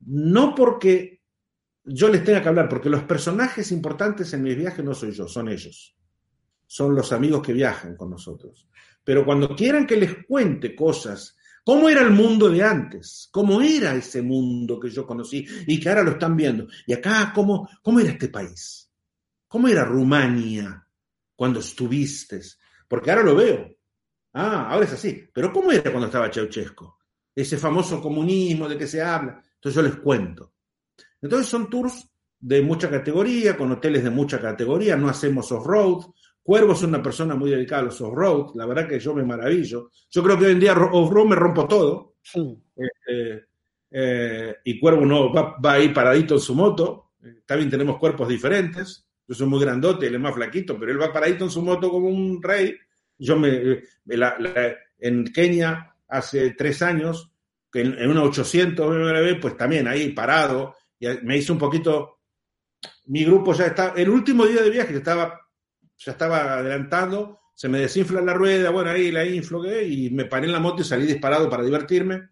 no porque yo les tenga que hablar, porque los personajes importantes en mis viajes no soy yo, son ellos. Son los amigos que viajan con nosotros. Pero cuando quieran que les cuente cosas, cómo era el mundo de antes, cómo era ese mundo que yo conocí y que ahora lo están viendo, y acá, cómo, cómo era este país, cómo era Rumania cuando estuviste, porque ahora lo veo. Ah, ahora es así. Pero ¿cómo era cuando estaba Ceausescu? Ese famoso comunismo de que se habla. Entonces yo les cuento. Entonces son tours de mucha categoría, con hoteles de mucha categoría, no hacemos off-road. Cuervo es una persona muy dedicada a los off-road, la verdad que yo me maravillo. Yo creo que hoy en día off-road me rompo todo. Este, eh, y Cuervo no va, va, ahí paradito en su moto. también tenemos cuerpos diferentes. Yo soy muy grandote, él es más flaquito, pero él va paradito en su moto como un rey. Yo me, en Kenia hace tres años, en, en una 800 pues también ahí parado, me hice un poquito, mi grupo ya está, el último día de viaje estaba, ya estaba adelantando, se me desinfla la rueda, bueno, ahí la inflogué y me paré en la moto y salí disparado para divertirme.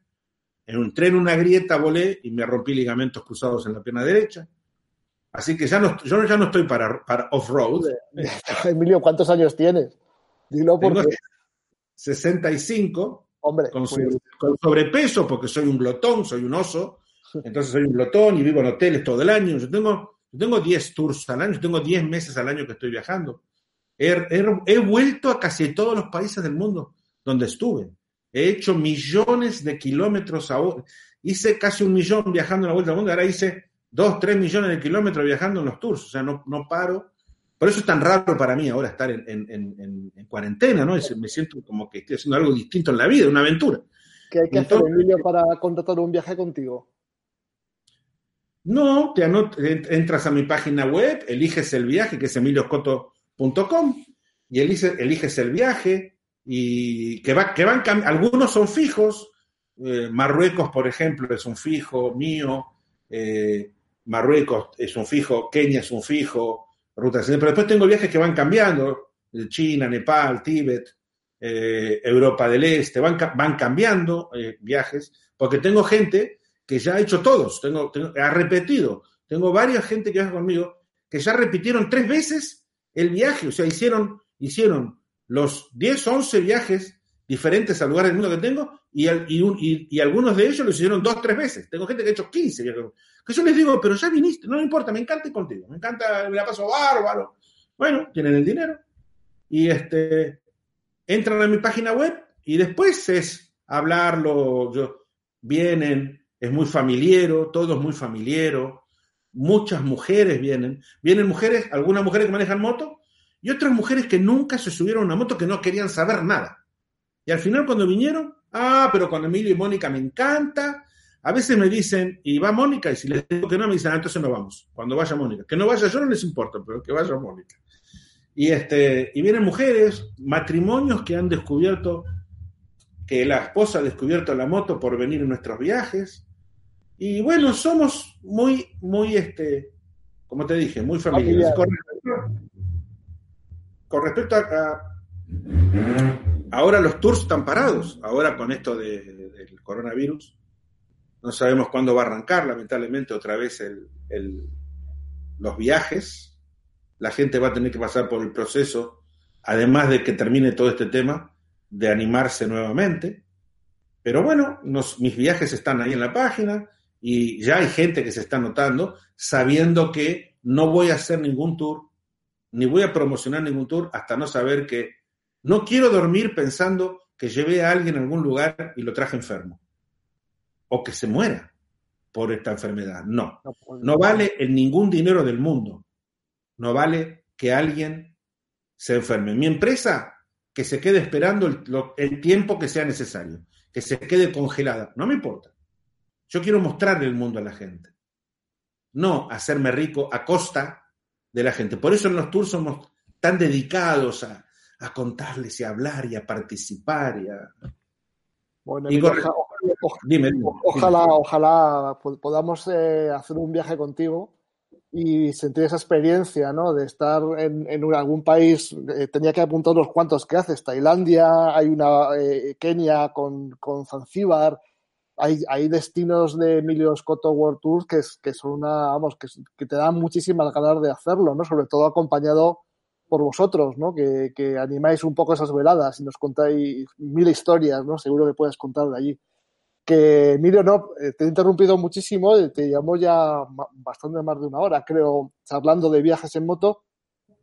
En un tren, una grieta, volé y me rompí ligamentos cruzados en la pierna derecha. Así que ya no, yo ya no estoy para, para off-road. *laughs* Emilio, ¿cuántos años tienes? Dilo porque... 65. Hombre, con, con, sobrepeso, porque soy un glotón, soy un oso, entonces soy un glotón y vivo en hoteles todo el año. Yo tengo, yo tengo 10 tours al año, tengo 10 meses al año que estoy viajando. He, vuelto a casi todos los países del mundo donde estuve. He hecho millones de kilómetros ahora. Hice casi un millón viajando en la vuelta al mundo. Ahora hice 2, 3 millones de kilómetros viajando en los tours. O sea, no, no paro. Por eso es tan raro para mí ahora estar en, en, en, cuarentena, ¿no? me siento como que estoy haciendo algo distinto en la vida, una aventura. ¿Qué hay que hacer, Emilio, para contratar un viaje contigo? No, te entras a mi página web, eliges el viaje, que es emilioscoto.com, y eliges, eliges, el viaje, y que, va, que van algunos son fijos, eh, Marruecos, por ejemplo, es un fijo mío, eh, Marruecos es un fijo, Kenia es un fijo, rutas, pero después tengo viajes que van cambiando, China, Nepal, Tíbet, eh, Europa del Este, van, van cambiando viajes, porque tengo gente que ya ha hecho todos, tengo, ha repetido. Tengo varias gente que viaja conmigo que ya repitieron tres veces el viaje, o sea, hicieron, hicieron los 10, 11 viajes diferentes al lugar del mundo que tengo y, algunos de ellos lo hicieron dos, tres veces. Tengo gente que ha hecho 15 viajes. Que yo les digo, pero ya viniste, no importa, me encanta ir contigo, me encanta, me la paso bárbaro. Bueno, tienen el dinero y este, entran a mi página web y después es hablarlo, yo, vienen, es muy familiero, todo es muy familiero, muchas mujeres vienen, vienen mujeres, algunas mujeres que manejan moto y otras mujeres que nunca se subieron a una moto que no querían saber nada. Y al final cuando vinieron, ah, pero con Emilio y Mónica me encanta. A veces me dicen, y va Mónica, y si les digo que no, me dicen, ah, entonces no vamos, cuando vaya Mónica. Que no vaya yo no les importa, pero que vaya Mónica. Y, este, y vienen mujeres, matrimonios que han descubierto, que la esposa ha descubierto la moto por venir en nuestros viajes, y bueno, somos muy, muy, este, como te dije, muy familiares. Con, respecto a, Ahora los tours están parados, ahora con esto del coronavirus. No sabemos cuándo va a arrancar, lamentablemente, otra vez los viajes. La gente va a tener que pasar por el proceso, además de que termine todo este tema, de animarse nuevamente. Pero bueno, mis viajes están ahí en la página y ya hay gente que se está notando sabiendo que no voy a hacer ningún tour, ni voy a promocionar ningún tour hasta no saber que no quiero dormir pensando que llevé a alguien a algún lugar y lo traje enfermo. O que se muera por esta enfermedad. No, no vale en ningún dinero del mundo. No vale que alguien se enferme. Mi empresa, que se quede esperando el, tiempo que sea necesario, que se quede congelada. No me importa. Yo quiero mostrarle el mundo a la gente. No hacerme rico a costa de la gente. Por eso en los tours somos tan dedicados a, a contarles y a hablar y a participar. Y a... Bueno, ojalá, ojalá, podamos eh, hacer un viaje contigo y sentir esa experiencia, ¿no? De estar en, algún país, eh, tenía que apuntar unos cuantos que haces, Tailandia, hay una eh, Kenia con, con Zanzíbar, hay, hay, destinos de Emilio Scotto World Tour que, que son una, vamos, que, que, te dan muchísimas ganas de hacerlo, ¿no? Sobre todo acompañado por vosotros, ¿no? Que, que, animáis un poco esas veladas y nos contáis mil historias, ¿no? Seguro que puedes contar de allí. Que, Emilio, no, eh, te he interrumpido muchísimo, eh, te llamo ya bastante más de una hora, creo, hablando de viajes en moto.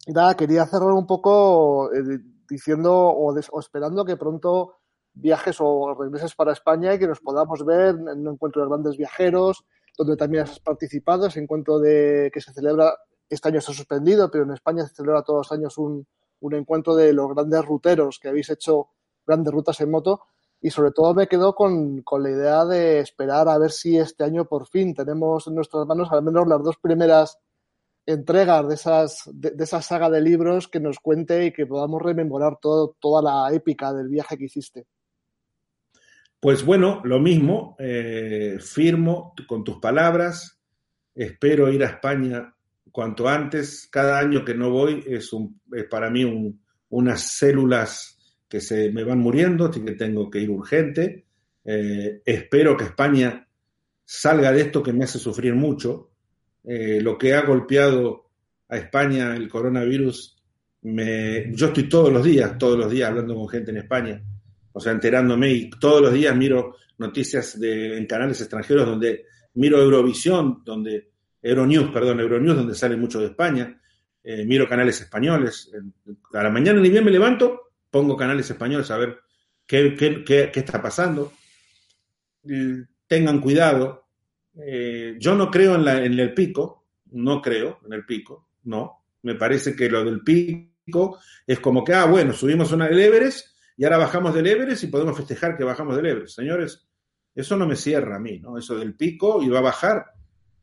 Y nada, quería cerrar un poco eh, diciendo o, esperando que pronto viajes o regreses para España y que nos podamos ver en un encuentro de grandes viajeros, donde también has participado, ese encuentro de que se celebra este año está suspendido, pero en España se celebra todos los años un, un encuentro de los grandes ruteros que habéis hecho grandes rutas en moto y sobre todo me quedo con, con, la idea de esperar a ver si este año por fin tenemos en nuestras manos al menos las dos primeras entregas de, esas, de, esa saga de libros que nos cuente y que podamos rememorar todo, toda la épica del viaje que hiciste. Pues bueno, lo mismo, eh, firmo con tus palabras, espero ir a España cuanto antes, cada año que no voy es, un, es para mí un, unas células que se me van muriendo, así que tengo que ir urgente. Eh, espero que España salga de esto que me hace sufrir mucho. Eh, lo que ha golpeado a España el coronavirus, me, yo estoy todos los días, todos los días hablando con gente en España, o sea, enterándome y todos los días miro noticias de, en canales extranjeros donde miro Eurovisión, donde Euronews, perdón, Euronews, donde sale mucho de España. Eh, miro canales españoles. A la mañana ni bien me levanto, pongo canales españoles a ver qué, está pasando. Tengan cuidado. Eh, yo no creo en, la, en el pico, no creo en el pico, no. Me parece que lo del pico es como que, ah, bueno, subimos una del Everest y ahora bajamos del Everest y podemos festejar que bajamos del Everest. Señores, eso no me cierra a mí, ¿no? Eso del pico y va a bajar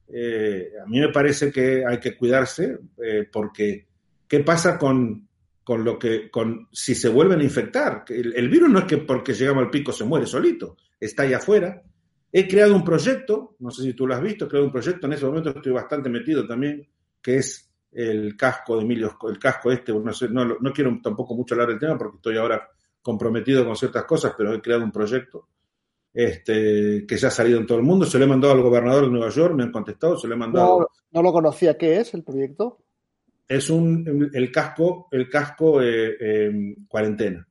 eh, a mí me parece que hay que cuidarse eh, porque ¿qué pasa con, con, lo que, con si se vuelven a infectar? El, el, virus no es que porque llegamos al pico se muere solito, está ahí afuera. He creado un proyecto, no sé si tú lo has visto, he creado un proyecto, en ese momento estoy bastante metido también, que es el casco de Emilio, el casco este, no, sé, no, no quiero tampoco mucho hablar del tema porque estoy ahora comprometido con ciertas cosas, pero he creado un proyecto este, que ya ha salido en todo el mundo. Se lo he mandado al gobernador de Nueva York, me han contestado, se lo he mandado. No, lo conocía. ¿Qué es el proyecto? Es un, el casco, el casco eh, cuarentena.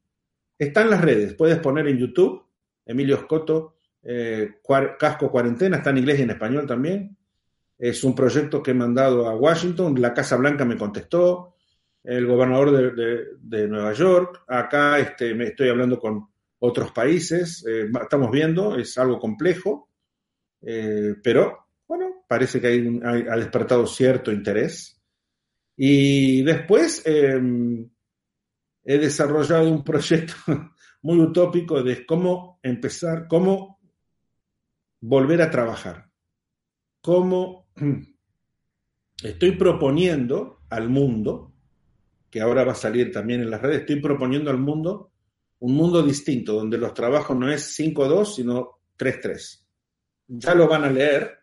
Está en las redes, puedes poner en YouTube, Emilio Scotto, eh, casco cuarentena, está en inglés y en español también. Es un proyecto que he mandado a Washington, la Casa Blanca me contestó, el gobernador de, de Nueva York, acá este, me estoy hablando con, otros países. Eh, estamos viendo, es algo complejo, eh, pero bueno, parece que ha despertado cierto interés. Y después em, he desarrollado un proyecto *laughs* muy utópico de cómo empezar, cómo volver a trabajar, cómo *clears throat* estoy proponiendo al mundo, que ahora va a salir también en las redes, estoy proponiendo al mundo un mundo distinto, donde los trabajos no es 5-2, sino 3-3. Ya lo van a leer,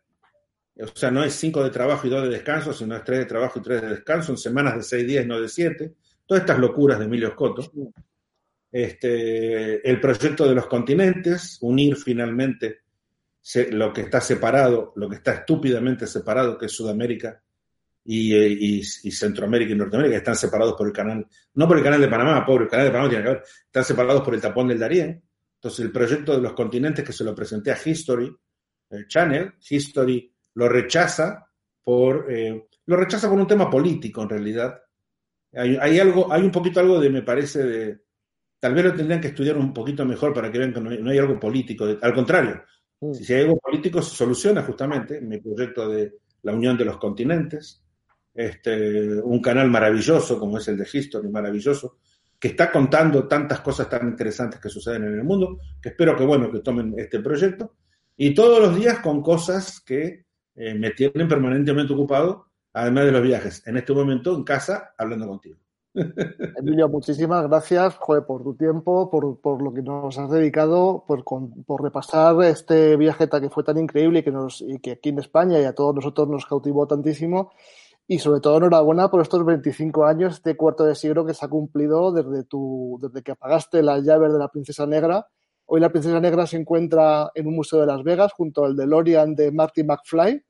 o sea, no es 5 de trabajo y 2 de descanso, sino es 3 de trabajo y 3 de descanso, en semanas de 6 días, no de 7. Todas estas locuras de Emilio Scotto. Este, el proyecto de los continentes, unir finalmente lo que está separado, lo que está estúpidamente separado, que es Sudamérica y, Centroamérica y Norteamérica están separados por el canal, no por el canal de Panamá, pobre, el canal de Panamá tiene que ver, están separados por el tapón del Darién. Entonces el proyecto de los continentes que se lo presenté a History el Channel, History lo rechaza por... Eh, lo rechaza por un tema político en realidad. Hay, algo, hay un poquito algo de, me parece, de, tal vez lo tendrían que estudiar un poquito mejor para que vean que no hay, algo político. al contrario, mm. si hay algo político se soluciona justamente mi proyecto de la unión de los continentes, este, un canal maravilloso como es el de History, maravilloso, que está contando tantas cosas tan interesantes que suceden en el mundo, que espero que bueno que tomen este proyecto y todos los días con cosas que eh, me tienen permanentemente ocupado, además de los viajes. En este momento en casa hablando contigo. *laughs* Emilio, muchísimas gracias por tu tiempo, por, lo que nos has dedicado, por, por, repasar este viaje que fue tan increíble y que, nos, y que aquí en España y a todos nosotros nos cautivó tantísimo y sobre todo enhorabuena por estos 25 años, este cuarto de siglo que se ha cumplido desde, tu, desde que apagaste las llaves de la Princesa Negra. Hoy la Princesa Negra se encuentra en un museo de Las Vegas junto al DeLorean de Marty McFly.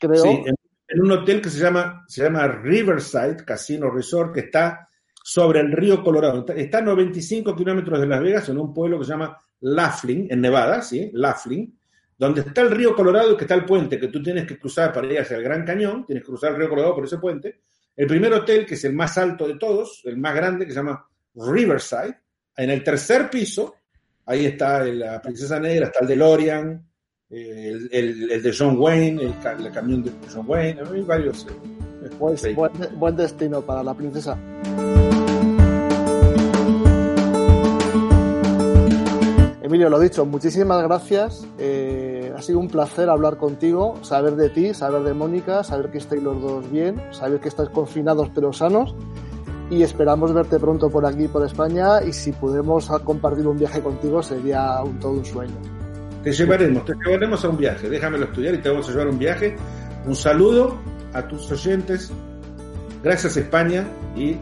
Creo. Sí, en, un hotel que se llama, se llama Riverside Casino Resort, que está sobre el río Colorado. Está a 95 kilómetros de Las Vegas, en un pueblo que se llama Laughlin, en Nevada, ¿sí? Laughlin donde está el río Colorado y que está el puente que tú tienes que cruzar para ir hacia el Gran Cañón, tienes que cruzar el río Colorado por ese puente. El primer hotel, que es el más alto de todos, el más grande, que se llama Riverside, en el tercer piso, ahí está la Princesa Negra, está el DeLorean, el, el, de John Wayne, el, camión de John Wayne, hay varios. Eh, pues, buen, buen destino para la princesa. Emilio, lo dicho, muchísimas gracias. Eh, ha sido un placer hablar contigo, saber de ti, saber de Mónica, saber que estáis los dos bien, saber que estáis confinados pero sanos. Y esperamos verte pronto por aquí, por España. Y si podemos compartir un viaje contigo, sería un, todo un sueño. Te llevaremos, te llevaremos a un viaje. Déjamelo estudiar y te vamos a llevar un viaje. Un saludo a tus oyentes. Gracias, España. Y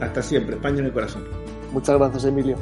hasta siempre. España en el corazón. Muchas gracias, Emilio.